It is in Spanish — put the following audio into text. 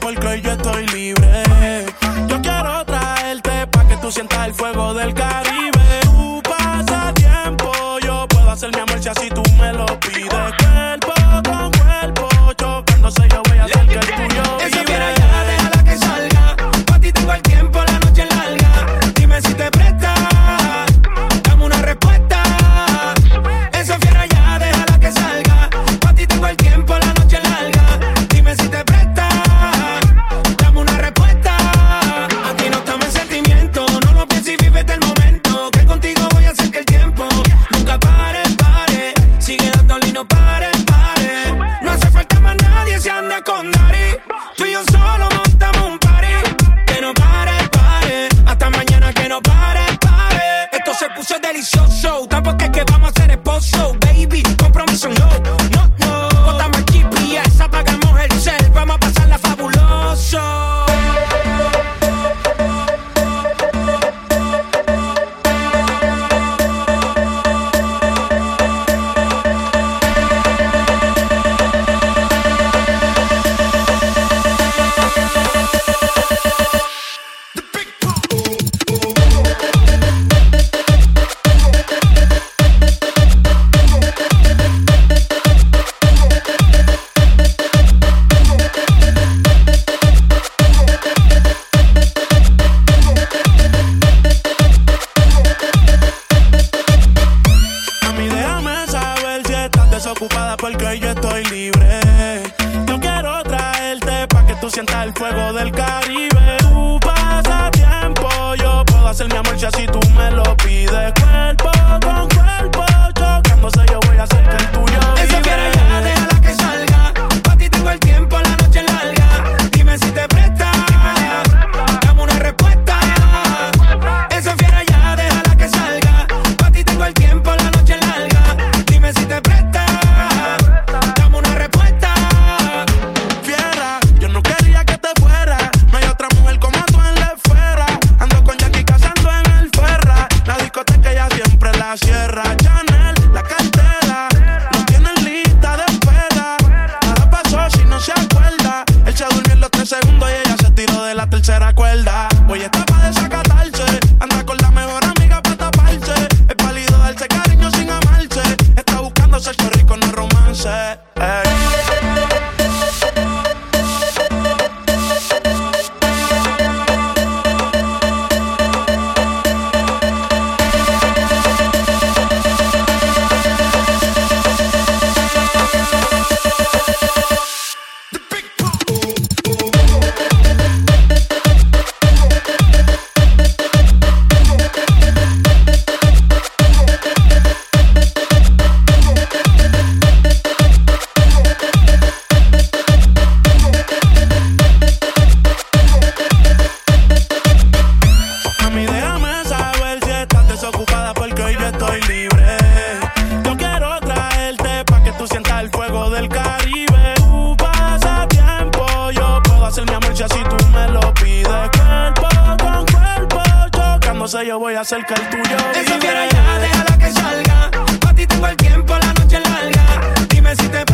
porque hoy yo estoy libre. Yo quiero traerte pa' que tú sientas el fuego del Caribe. Tu pasatiempo, yo puedo hacer mi amor si así tú me lo fuego del Caribe. tú Tu pasatiempo, yo puedo hacer mi amor si tú me lo pides. Cuerpo con cuerpo. tercera cuerda. sé, yo voy a hacer que el tuyo vibre. Eso quiero ya, déjala que salga. Pa' ti tengo el tiempo, la noche larga. Dime si te